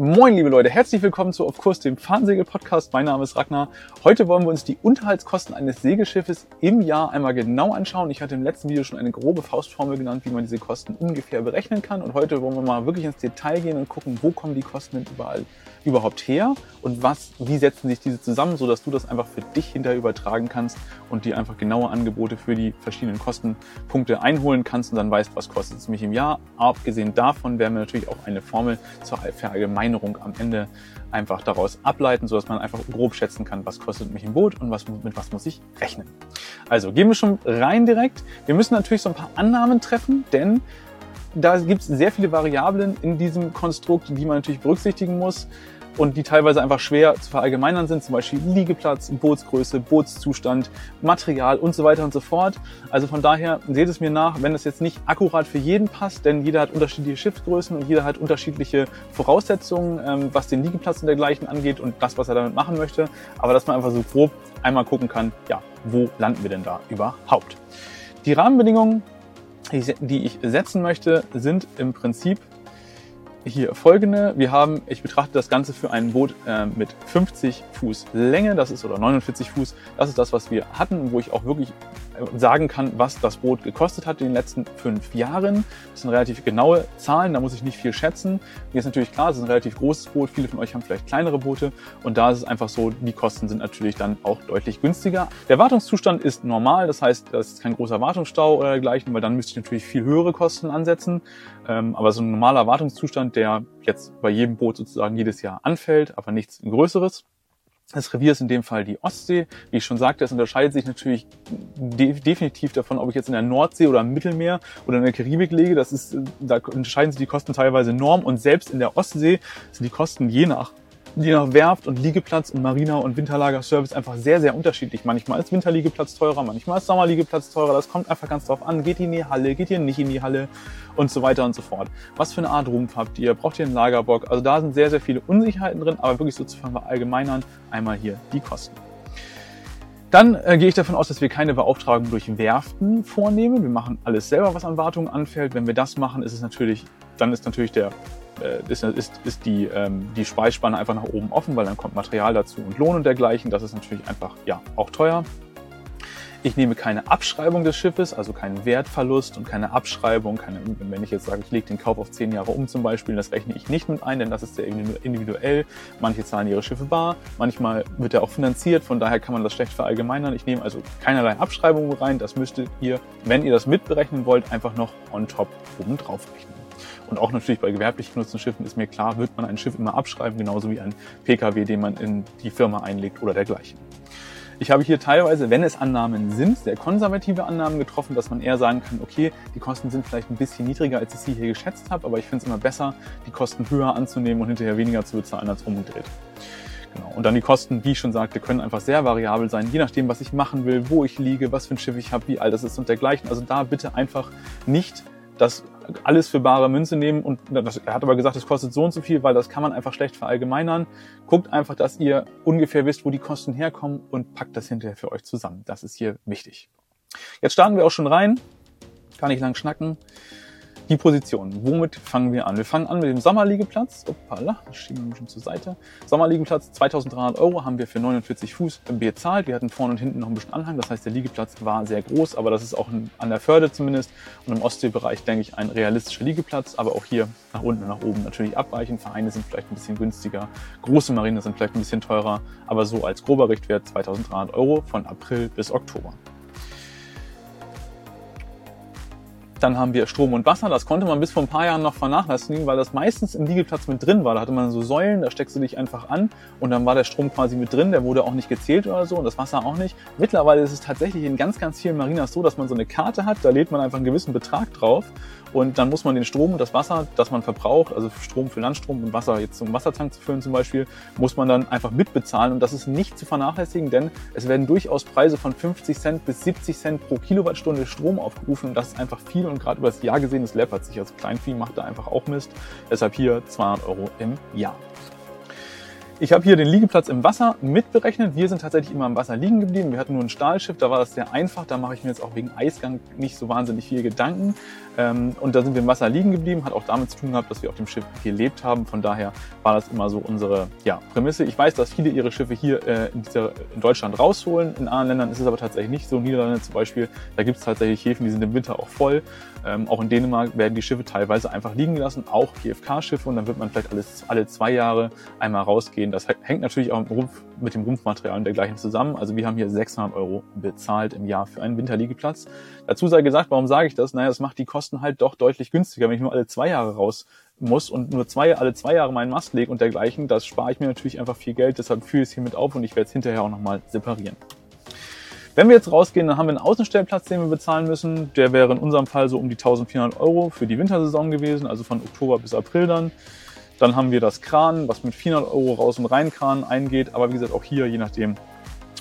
Moin, liebe Leute, herzlich willkommen zu Auf Kurs, dem Fahnsegel-Podcast. Mein Name ist Ragnar. Heute wollen wir uns die Unterhaltskosten eines Segelschiffes im Jahr einmal genau anschauen. Ich hatte im letzten Video schon eine grobe Faustformel genannt, wie man diese Kosten ungefähr berechnen kann. Und heute wollen wir mal wirklich ins Detail gehen und gucken, wo kommen die Kosten denn überall überhaupt her und was, wie setzen sich diese zusammen, sodass du das einfach für dich hinterher übertragen kannst und dir einfach genaue Angebote für die verschiedenen Kostenpunkte einholen kannst und dann weißt, was kostet es mich im Jahr. Abgesehen davon werden wir natürlich auch eine Formel zur Verallgemeinerung am Ende einfach daraus ableiten, sodass man einfach grob schätzen kann, was kostet mich ein Boot und was, mit was muss ich rechnen. Also gehen wir schon rein direkt. Wir müssen natürlich so ein paar Annahmen treffen, denn da gibt es sehr viele Variablen in diesem Konstrukt, die man natürlich berücksichtigen muss und die teilweise einfach schwer zu verallgemeinern sind, zum Beispiel Liegeplatz, Bootsgröße, Bootszustand, Material und so weiter und so fort. Also von daher seht es mir nach, wenn es jetzt nicht akkurat für jeden passt, denn jeder hat unterschiedliche Schiffsgrößen und jeder hat unterschiedliche Voraussetzungen, ähm, was den Liegeplatz und dergleichen angeht und das, was er damit machen möchte. Aber dass man einfach so grob einmal gucken kann, ja, wo landen wir denn da überhaupt? Die Rahmenbedingungen, die ich setzen möchte, sind im Prinzip hier folgende. Wir haben, ich betrachte das Ganze für ein Boot äh, mit 50 Fuß Länge, das ist oder 49 Fuß. Das ist das, was wir hatten, wo ich auch wirklich sagen kann, was das Boot gekostet hat in den letzten fünf Jahren. Das sind relativ genaue Zahlen, da muss ich nicht viel schätzen. Mir ist natürlich klar, es ist ein relativ großes Boot. Viele von euch haben vielleicht kleinere Boote und da ist es einfach so, die Kosten sind natürlich dann auch deutlich günstiger. Der Wartungszustand ist normal, das heißt, das ist kein großer Wartungsstau oder dergleichen, weil dann müsste ich natürlich viel höhere Kosten ansetzen. Ähm, aber so ein normaler Wartungszustand, der jetzt bei jedem Boot sozusagen jedes Jahr anfällt, aber nichts Größeres. Das Revier ist in dem Fall die Ostsee. Wie ich schon sagte, es unterscheidet sich natürlich de definitiv davon, ob ich jetzt in der Nordsee oder im Mittelmeer oder in der Karibik lege. Das ist, da unterscheiden sich die Kosten teilweise enorm und selbst in der Ostsee sind die Kosten je nach je nach Werft und Liegeplatz und Marina und Winterlagerservice einfach sehr, sehr unterschiedlich. Manchmal ist Winterliegeplatz teurer, manchmal ist Sommerliegeplatz teurer. Das kommt einfach ganz drauf an. Geht ihr in die Halle, geht ihr nicht in die Halle und so weiter und so fort. Was für eine Art Rumpf habt ihr? Braucht ihr einen Lagerbock? Also da sind sehr, sehr viele Unsicherheiten drin, aber wirklich so zu verallgemeinern, einmal hier die Kosten. Dann äh, gehe ich davon aus, dass wir keine Beauftragung durch Werften vornehmen. Wir machen alles selber, was an Wartungen anfällt. Wenn wir das machen, ist es natürlich, dann ist natürlich der äh, ist, ist, ist die, ähm, die Speisspanne einfach nach oben offen, weil dann kommt Material dazu und Lohn und dergleichen. Das ist natürlich einfach ja auch teuer. Ich nehme keine Abschreibung des Schiffes, also keinen Wertverlust und keine Abschreibung. Keine, wenn ich jetzt sage, ich lege den Kauf auf zehn Jahre um zum Beispiel, das rechne ich nicht mit ein, denn das ist sehr individuell. Manche zahlen ihre Schiffe bar, manchmal wird er auch finanziert, von daher kann man das schlecht verallgemeinern. Ich nehme also keinerlei Abschreibungen rein. Das müsstet ihr, wenn ihr das mitberechnen wollt, einfach noch on top oben drauf rechnen. Und auch natürlich bei gewerblich genutzten Schiffen ist mir klar, wird man ein Schiff immer abschreiben, genauso wie ein Pkw, den man in die Firma einlegt oder dergleichen. Ich habe hier teilweise, wenn es Annahmen sind, sehr konservative Annahmen getroffen, dass man eher sagen kann, okay, die Kosten sind vielleicht ein bisschen niedriger, als ich sie hier geschätzt habe, aber ich finde es immer besser, die Kosten höher anzunehmen und hinterher weniger zu bezahlen als umgedreht. Genau. Und dann die Kosten, wie ich schon sagte, können einfach sehr variabel sein, je nachdem, was ich machen will, wo ich liege, was für ein Schiff ich habe, wie alt es ist und dergleichen. Also da bitte einfach nicht das alles für bare Münze nehmen und das, er hat aber gesagt, es kostet so und so viel, weil das kann man einfach schlecht verallgemeinern. Guckt einfach, dass ihr ungefähr wisst, wo die Kosten herkommen und packt das hinterher für euch zusammen. Das ist hier wichtig. Jetzt starten wir auch schon rein. Kann nicht lang schnacken. Die Position. Womit fangen wir an? Wir fangen an mit dem Sommerliegeplatz. Opala, das schieben wir schon zur Seite. Sommerliegeplatz, 2300 Euro haben wir für 49 Fuß bezahlt. Wir hatten vorne und hinten noch ein bisschen Anhang. Das heißt, der Liegeplatz war sehr groß, aber das ist auch an der Förde zumindest. Und im Ostseebereich, denke ich, ein realistischer Liegeplatz. Aber auch hier nach unten und nach oben natürlich abweichen. Vereine sind vielleicht ein bisschen günstiger. Große Marine sind vielleicht ein bisschen teurer. Aber so als grober Richtwert 2300 Euro von April bis Oktober. Dann haben wir Strom und Wasser. Das konnte man bis vor ein paar Jahren noch vernachlässigen, weil das meistens im Liegeplatz mit drin war. Da hatte man so Säulen, da steckst du dich einfach an und dann war der Strom quasi mit drin. Der wurde auch nicht gezählt oder so und das Wasser auch nicht. Mittlerweile ist es tatsächlich in ganz, ganz vielen Marinas so, dass man so eine Karte hat. Da lädt man einfach einen gewissen Betrag drauf und dann muss man den Strom und das Wasser, das man verbraucht, also Strom für Landstrom und Wasser jetzt zum Wassertank zu füllen zum Beispiel, muss man dann einfach mitbezahlen. Und das ist nicht zu vernachlässigen, denn es werden durchaus Preise von 50 Cent bis 70 Cent pro Kilowattstunde Strom aufgerufen. Und das ist einfach viel und gerade über das Jahr gesehen, das läppert sich. Also Kleinvieh macht da einfach auch Mist. Deshalb hier 200 Euro im Jahr. Ich habe hier den Liegeplatz im Wasser mitberechnet. Wir sind tatsächlich immer im Wasser liegen geblieben. Wir hatten nur ein Stahlschiff, da war das sehr einfach. Da mache ich mir jetzt auch wegen Eisgang nicht so wahnsinnig viel Gedanken. Ähm, und da sind wir im Wasser liegen geblieben. Hat auch damit zu tun gehabt, dass wir auf dem Schiff gelebt haben. Von daher war das immer so unsere ja, Prämisse. Ich weiß, dass viele ihre Schiffe hier äh, in, dieser, in Deutschland rausholen. In anderen Ländern ist es aber tatsächlich nicht so. Niederlande zum Beispiel, da gibt es tatsächlich Häfen, die sind im Winter auch voll. Ähm, auch in Dänemark werden die Schiffe teilweise einfach liegen gelassen, auch GFK-Schiffe. Und dann wird man vielleicht alles, alle zwei Jahre einmal rausgehen. Das hängt natürlich auch Rumpf, mit dem Rumpfmaterial und dergleichen zusammen. Also wir haben hier 600 Euro bezahlt im Jahr für einen Winterliegeplatz. Dazu sei gesagt, warum sage ich das? Naja, das macht die Kosten halt doch deutlich günstiger, wenn ich nur alle zwei Jahre raus muss und nur zwei, alle zwei Jahre meinen Mast lege und dergleichen. Das spare ich mir natürlich einfach viel Geld. Deshalb führe ich es hier mit auf und ich werde es hinterher auch nochmal separieren. Wenn wir jetzt rausgehen, dann haben wir einen Außenstellplatz, den wir bezahlen müssen. Der wäre in unserem Fall so um die 1400 Euro für die Wintersaison gewesen, also von Oktober bis April dann. Dann haben wir das Kran, was mit 400 Euro raus und rein Kran eingeht. Aber wie gesagt, auch hier, je nachdem,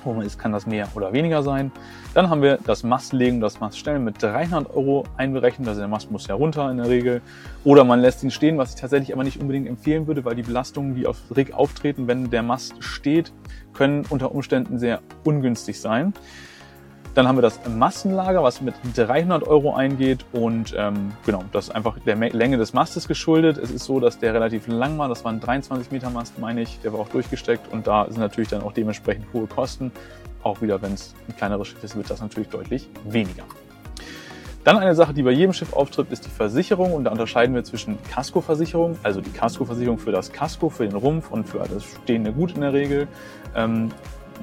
man ist, kann das mehr oder weniger sein. Dann haben wir das Mastlegen, das Maststellen mit 300 Euro einberechnet. Also der Mast muss ja runter in der Regel. Oder man lässt ihn stehen, was ich tatsächlich aber nicht unbedingt empfehlen würde, weil die Belastungen, die auf Rig auftreten, wenn der Mast steht, können unter Umständen sehr ungünstig sein. Dann haben wir das Massenlager, was mit 300 Euro eingeht und ähm, genau, das ist einfach der Länge des Mastes geschuldet. Es ist so, dass der relativ lang war, das war ein 23 Meter Mast, meine ich, der war auch durchgesteckt und da sind natürlich dann auch dementsprechend hohe Kosten. Auch wieder, wenn es ein kleineres Schiff ist, wird das natürlich deutlich weniger. Dann eine Sache, die bei jedem Schiff auftritt, ist die Versicherung. Und da unterscheiden wir zwischen Kaskoversicherung, also die Kaskoversicherung für das Kasko, für den Rumpf und für das stehende Gut in der Regel. Ähm,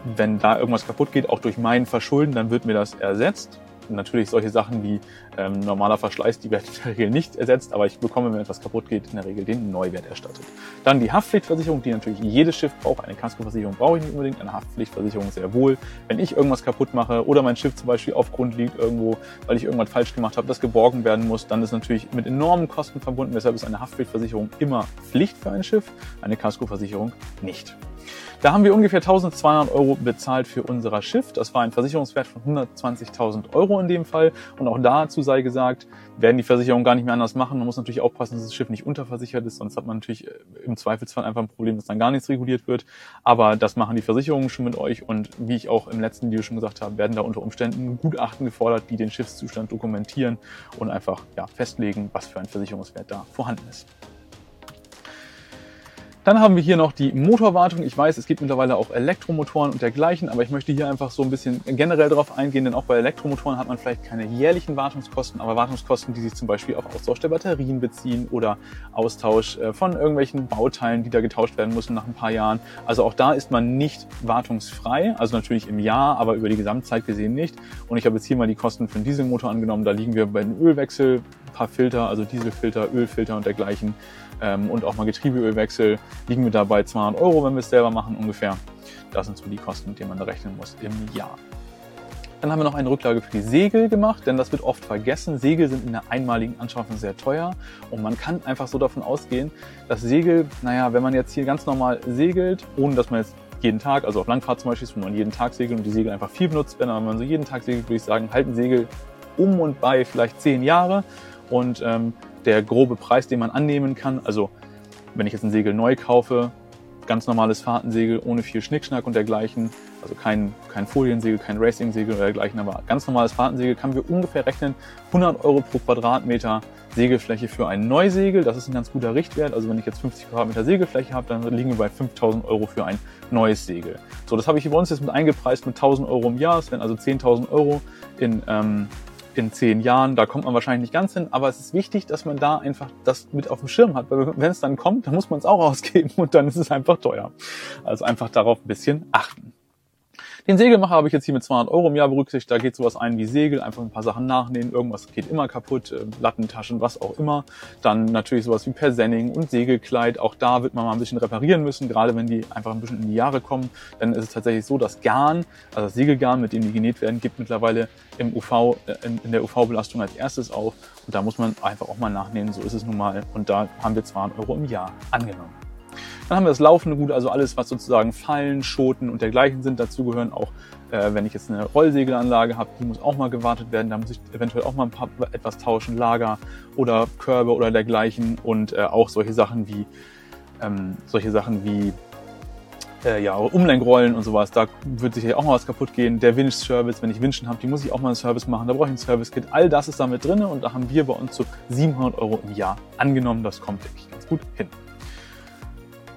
wenn da irgendwas kaputt geht, auch durch mein Verschulden, dann wird mir das ersetzt. Natürlich solche Sachen wie ähm, normaler Verschleiß, die werden in der Regel nicht ersetzt, aber ich bekomme, wenn etwas kaputt geht, in der Regel den Neuwert erstattet. Dann die Haftpflichtversicherung, die natürlich jedes Schiff braucht. Eine Kaskoversicherung brauche ich nicht unbedingt, eine Haftpflichtversicherung sehr wohl. Wenn ich irgendwas kaputt mache oder mein Schiff zum Beispiel auf Grund liegt irgendwo, weil ich irgendwas falsch gemacht habe, das geborgen werden muss, dann ist natürlich mit enormen Kosten verbunden. Deshalb ist eine Haftpflichtversicherung immer Pflicht für ein Schiff, eine Kaskoversicherung nicht. Da haben wir ungefähr 1200 Euro bezahlt für unser Schiff. Das war ein Versicherungswert von 120.000 Euro in dem Fall. Und auch dazu sei gesagt, werden die Versicherungen gar nicht mehr anders machen. Man muss natürlich aufpassen, dass das Schiff nicht unterversichert ist, sonst hat man natürlich äh, im Zweifelsfall einfach ein Problem, dass dann gar nichts reguliert wird. Aber das machen die Versicherungen schon mit euch und wie ich auch im letzten Video schon gesagt habe, werden da unter Umständen Gutachten gefordert, die den Schiffszustand dokumentieren und einfach ja, festlegen, was für ein Versicherungswert da vorhanden ist. Dann haben wir hier noch die Motorwartung. Ich weiß, es gibt mittlerweile auch Elektromotoren und dergleichen, aber ich möchte hier einfach so ein bisschen generell darauf eingehen, denn auch bei Elektromotoren hat man vielleicht keine jährlichen Wartungskosten, aber Wartungskosten, die sich zum Beispiel auf Austausch der Batterien beziehen oder Austausch äh, von irgendwelchen Bauteilen, die da getauscht werden müssen nach ein paar Jahren. Also auch da ist man nicht wartungsfrei, also natürlich im Jahr, aber über die Gesamtzeit gesehen nicht. Und ich habe jetzt hier mal die Kosten für einen Dieselmotor angenommen. Da liegen wir bei dem Ölwechsel, paar Filter, also Dieselfilter, Ölfilter und dergleichen ähm, und auch mal Getriebeölwechsel liegen wir da bei 200 Euro, wenn wir es selber machen ungefähr. Das sind so die Kosten, mit denen man da rechnen muss im Jahr. Dann haben wir noch eine Rücklage für die Segel gemacht, denn das wird oft vergessen. Segel sind in der einmaligen Anschaffung sehr teuer und man kann einfach so davon ausgehen, dass Segel, naja, wenn man jetzt hier ganz normal segelt, ohne dass man jetzt jeden Tag, also auf Langfahrt zum Beispiel, wo man jeden Tag segelt und die Segel einfach viel benutzt werden, aber wenn man so jeden Tag segelt, würde ich sagen, halten Segel um und bei vielleicht zehn Jahre und ähm, der grobe Preis, den man annehmen kann. Also wenn ich jetzt ein Segel neu kaufe, ganz normales Fahrtensegel ohne viel Schnickschnack und dergleichen, also kein, kein Foliensegel, kein Racingsegel oder dergleichen, aber ganz normales Fahrtensegel, können wir ungefähr rechnen 100 Euro pro Quadratmeter Segelfläche für ein Neusegel. Das ist ein ganz guter Richtwert. Also wenn ich jetzt 50 Quadratmeter Segelfläche habe, dann liegen wir bei 5000 Euro für ein neues Segel. So, das habe ich bei uns jetzt mit eingepreist mit 1000 Euro im Jahr. Das wären also 10.000 Euro in ähm, in zehn Jahren. Da kommt man wahrscheinlich nicht ganz hin, aber es ist wichtig, dass man da einfach das mit auf dem Schirm hat, weil wenn es dann kommt, dann muss man es auch ausgeben und dann ist es einfach teuer. Also einfach darauf ein bisschen achten. Den Segelmacher habe ich jetzt hier mit 200 Euro im Jahr berücksichtigt. Da geht sowas ein wie Segel, einfach ein paar Sachen nachnähen. Irgendwas geht immer kaputt, äh, Lattentaschen, was auch immer. Dann natürlich sowas wie Persenning und Segelkleid. Auch da wird man mal ein bisschen reparieren müssen, gerade wenn die einfach ein bisschen in die Jahre kommen. Dann ist es tatsächlich so, dass Garn, also das Segelgarn, mit dem die genäht werden, gibt mittlerweile im UV, äh, in der UV-Belastung als erstes auf. Und da muss man einfach auch mal nachnähen. So ist es nun mal. Und da haben wir 200 Euro im Jahr angenommen. Dann haben wir das laufende Gut, also alles, was sozusagen Fallen, Schoten und dergleichen sind. Dazu gehören auch, äh, wenn ich jetzt eine Rollsegelanlage habe, die muss auch mal gewartet werden. Da muss ich eventuell auch mal ein paar, etwas tauschen, Lager oder Körbe oder dergleichen. Und äh, auch solche Sachen wie, ähm, solche Sachen wie äh, ja, Umlenkrollen und sowas, da wird sicherlich auch mal was kaputt gehen. Der Winch-Service, wenn ich Winchen habe, die muss ich auch mal einen Service machen, da brauche ich ein Service-Kit. All das ist damit drin und da haben wir bei uns so 700 Euro im Jahr angenommen. Das kommt wirklich ganz gut hin.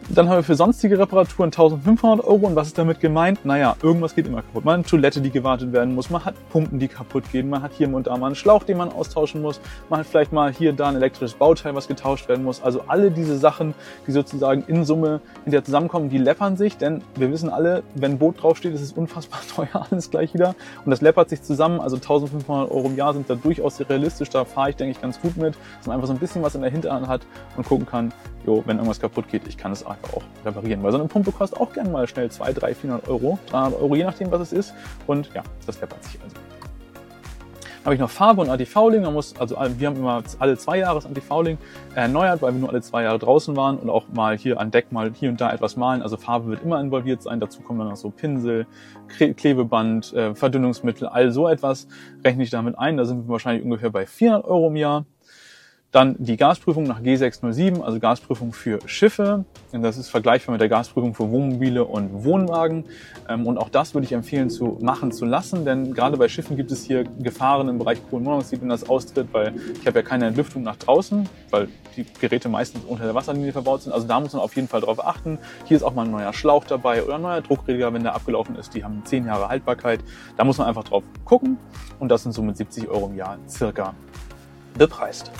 Dann haben wir für sonstige Reparaturen 1500 Euro. Und was ist damit gemeint? Naja, irgendwas geht immer kaputt. Man hat eine Toilette, die gewartet werden muss. Man hat Pumpen, die kaputt gehen. Man hat hier und da mal einen Schlauch, den man austauschen muss. Man hat vielleicht mal hier da ein elektrisches Bauteil, was getauscht werden muss. Also alle diese Sachen, die sozusagen in Summe hinterher zusammenkommen, die läppern sich. Denn wir wissen alle, wenn ein Boot draufsteht, ist es unfassbar teuer alles gleich wieder. Und das läppert sich zusammen. Also 1500 Euro im Jahr sind da durchaus realistisch. Da fahre ich, denke ich, ganz gut mit. Dass man einfach so ein bisschen was in der Hinterhand hat und gucken kann, jo, wenn irgendwas kaputt geht, ich kann es einfach auch reparieren. Weil so eine Pumpe kostet auch gerne mal schnell 2, 3, 400 Euro, 300 Euro, je nachdem, was es ist. Und ja, das läppert sich also. Habe ich noch Farbe und Antifouling. Man muss, also wir haben immer alle zwei Jahre das Antifouling erneuert, weil wir nur alle zwei Jahre draußen waren und auch mal hier an Deck mal hier und da etwas malen. Also Farbe wird immer involviert sein. Dazu kommen dann noch so Pinsel, Klebeband, äh, Verdünnungsmittel, all so etwas rechne ich damit ein. Da sind wir wahrscheinlich ungefähr bei 400 Euro im Jahr. Dann die Gasprüfung nach G607, also Gasprüfung für Schiffe. Das ist vergleichbar mit der Gasprüfung für Wohnmobile und Wohnwagen. Ähm, und auch das würde ich empfehlen zu machen zu lassen, denn gerade bei Schiffen gibt es hier Gefahren im Bereich Kohlenmonoxid, wenn das austritt, weil ich habe ja keine Entlüftung nach draußen, weil die Geräte meistens unter der Wasserlinie verbaut sind. Also da muss man auf jeden Fall drauf achten. Hier ist auch mal ein neuer Schlauch dabei oder ein neuer Druckregler, wenn der abgelaufen ist. Die haben zehn Jahre Haltbarkeit. Da muss man einfach drauf gucken. Und das sind so mit 70 Euro im Jahr circa bepreist.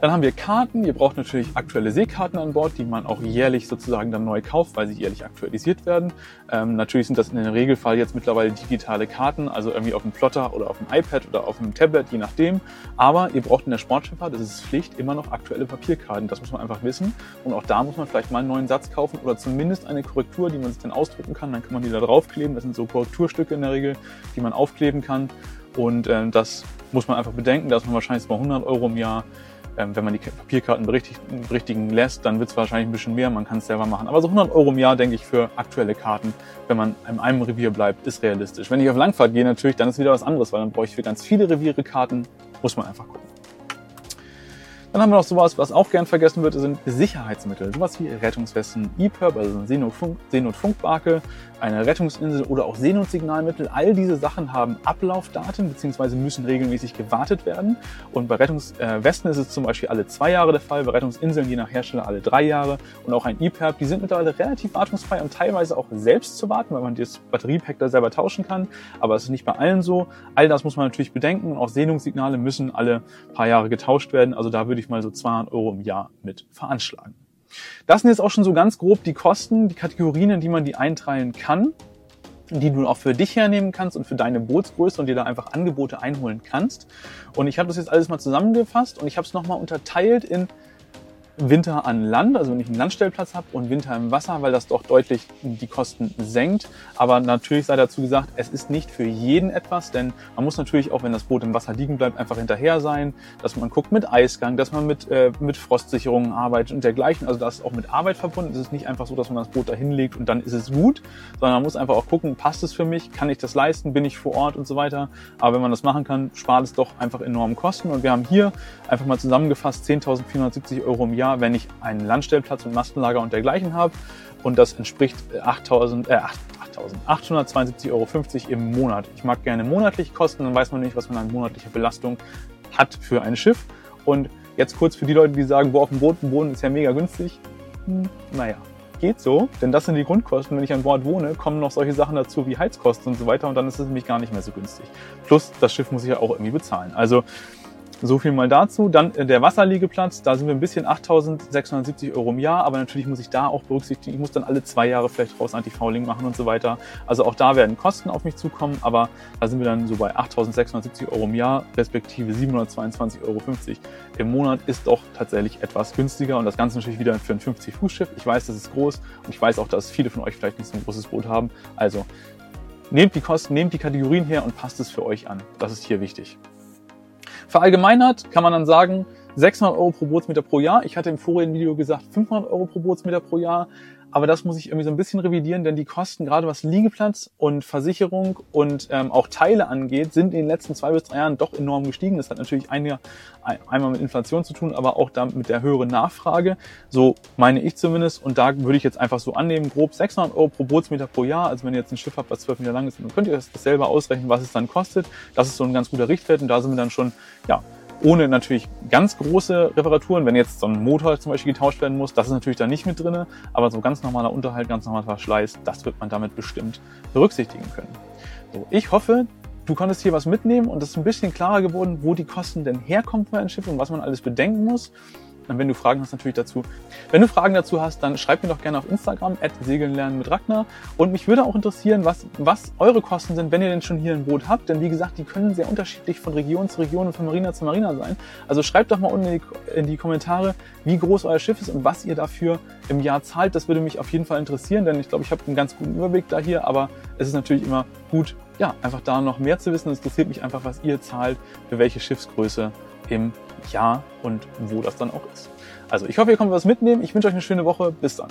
Dann haben wir Karten. Ihr braucht natürlich aktuelle Seekarten an Bord, die man auch jährlich sozusagen dann neu kauft, weil sie jährlich aktualisiert werden. Ähm, natürlich sind das in der Regelfall jetzt mittlerweile digitale Karten, also irgendwie auf dem Plotter oder auf dem iPad oder auf dem Tablet, je nachdem. Aber ihr braucht in der Sportschifffahrt, das ist Pflicht, immer noch aktuelle Papierkarten. Das muss man einfach wissen. Und auch da muss man vielleicht mal einen neuen Satz kaufen oder zumindest eine Korrektur, die man sich dann ausdrucken kann. Dann kann man die da draufkleben. Das sind so Korrekturstücke in der Regel, die man aufkleben kann. Und äh, das muss man einfach bedenken, dass man wahrscheinlich mal 100 Euro im Jahr wenn man die Papierkarten berichtigen, berichtigen lässt, dann wird es wahrscheinlich ein bisschen mehr, man kann es selber machen. Aber so 100 Euro im Jahr, denke ich, für aktuelle Karten, wenn man in einem Revier bleibt, ist realistisch. Wenn ich auf Langfahrt gehe natürlich, dann ist wieder was anderes, weil dann brauche ich für ganz viele Reviere Karten, muss man einfach gucken. Dann haben wir noch sowas, was auch gern vergessen wird, sind Sicherheitsmittel. Sowas wie Rettungswesten, EPIRB, also ein Seenotfunk, Seenotfunkbarke, eine Rettungsinsel oder auch Seenotsignalmittel. All diese Sachen haben Ablaufdaten bzw. müssen regelmäßig gewartet werden. Und bei Rettungswesten ist es zum Beispiel alle zwei Jahre der Fall, bei Rettungsinseln je nach Hersteller alle drei Jahre und auch ein EPIRB. Die sind mittlerweile relativ wartungsfrei und teilweise auch selbst zu warten, weil man das Batteriepack da selber tauschen kann. Aber es ist nicht bei allen so. All das muss man natürlich bedenken auch Seenungssignale müssen alle paar Jahre getauscht werden. Also da würde ich ich mal so 200 Euro im Jahr mit veranschlagen. Das sind jetzt auch schon so ganz grob die Kosten, die Kategorien, in die man die einteilen kann, die du auch für dich hernehmen kannst und für deine Bootsgröße und dir da einfach Angebote einholen kannst. Und ich habe das jetzt alles mal zusammengefasst und ich habe es nochmal unterteilt in Winter an Land, also wenn ich einen Landstellplatz habe und Winter im Wasser, weil das doch deutlich die Kosten senkt. Aber natürlich sei dazu gesagt, es ist nicht für jeden etwas, denn man muss natürlich auch, wenn das Boot im Wasser liegen bleibt, einfach hinterher sein, dass man guckt mit Eisgang, dass man mit, äh, mit Frostsicherungen arbeitet und dergleichen. Also das ist auch mit Arbeit verbunden. Es ist nicht einfach so, dass man das Boot da hinlegt und dann ist es gut, sondern man muss einfach auch gucken, passt es für mich, kann ich das leisten, bin ich vor Ort und so weiter. Aber wenn man das machen kann, spart es doch einfach enormen Kosten. Und wir haben hier einfach mal zusammengefasst 10.470 Euro im Jahr Jahr, wenn ich einen Landstellplatz und Mastenlager und dergleichen habe. Und das entspricht 8.000, äh, 8.872,50 Euro im Monat. Ich mag gerne monatlich kosten, dann weiß man nicht, was man an monatlicher Belastung hat für ein Schiff. Und jetzt kurz für die Leute, die sagen, wo auf dem Boot wohnen ist ja mega günstig. Hm, naja, geht so, denn das sind die Grundkosten. Wenn ich an Bord wohne, kommen noch solche Sachen dazu wie Heizkosten und so weiter und dann ist es nämlich gar nicht mehr so günstig. Plus, das Schiff muss ich ja auch irgendwie bezahlen. Also so viel mal dazu. Dann äh, der Wasserliegeplatz, da sind wir ein bisschen 8.670 Euro im Jahr, aber natürlich muss ich da auch berücksichtigen, ich muss dann alle zwei Jahre vielleicht raus Anti-Fouling machen und so weiter. Also auch da werden Kosten auf mich zukommen, aber da sind wir dann so bei 8.670 Euro im Jahr, respektive 722,50 Euro im Monat ist doch tatsächlich etwas günstiger und das Ganze natürlich wieder für ein 50-Fuß-Schiff. Ich weiß, das ist groß und ich weiß auch, dass viele von euch vielleicht nicht so ein großes Boot haben. Also nehmt die Kosten, nehmt die Kategorien her und passt es für euch an. Das ist hier wichtig. Verallgemeinert kann man dann sagen, 600 Euro pro Bootsmeter pro Jahr. Ich hatte im vorigen Video gesagt 500 Euro pro Bootsmeter pro Jahr. Aber das muss ich irgendwie so ein bisschen revidieren, denn die Kosten, gerade was Liegeplatz und Versicherung und ähm, auch Teile angeht, sind in den letzten zwei bis drei Jahren doch enorm gestiegen. Das hat natürlich einige, einmal mit Inflation zu tun, aber auch damit mit der höheren Nachfrage. So meine ich zumindest. Und da würde ich jetzt einfach so annehmen, grob 600 Euro pro Bootsmeter pro Jahr. Also wenn ihr jetzt ein Schiff habt, was 12 Meter lang ist, dann könnt ihr das selber ausrechnen, was es dann kostet. Das ist so ein ganz guter Richtwert und da sind wir dann schon, ja, ohne natürlich ganz große Reparaturen. Wenn jetzt so ein Motor zum Beispiel getauscht werden muss, das ist natürlich da nicht mit drinne, aber so ganz normaler Unterhalt, ganz normaler Verschleiß, das wird man damit bestimmt berücksichtigen können. So, ich hoffe, du konntest hier was mitnehmen und es ist ein bisschen klarer geworden, wo die Kosten denn herkommen für ein Schiff und was man alles bedenken muss. Und wenn du Fragen hast, natürlich dazu. Wenn du Fragen dazu hast, dann schreib mir doch gerne auf Instagram, at Segeln lernen mit Ragnar. Und mich würde auch interessieren, was, was eure Kosten sind, wenn ihr denn schon hier ein Boot habt. Denn wie gesagt, die können sehr unterschiedlich von Region zu Region und von Marina zu Marina sein. Also schreibt doch mal unten in die, in die Kommentare, wie groß euer Schiff ist und was ihr dafür im Jahr zahlt. Das würde mich auf jeden Fall interessieren, denn ich glaube, ich habe einen ganz guten Überblick da hier. Aber es ist natürlich immer gut, ja, einfach da noch mehr zu wissen. Es interessiert mich einfach, was ihr zahlt, für welche Schiffsgröße im Jahr und wo das dann auch ist. Also ich hoffe, ihr könnt was mitnehmen. Ich wünsche euch eine schöne Woche. Bis dann.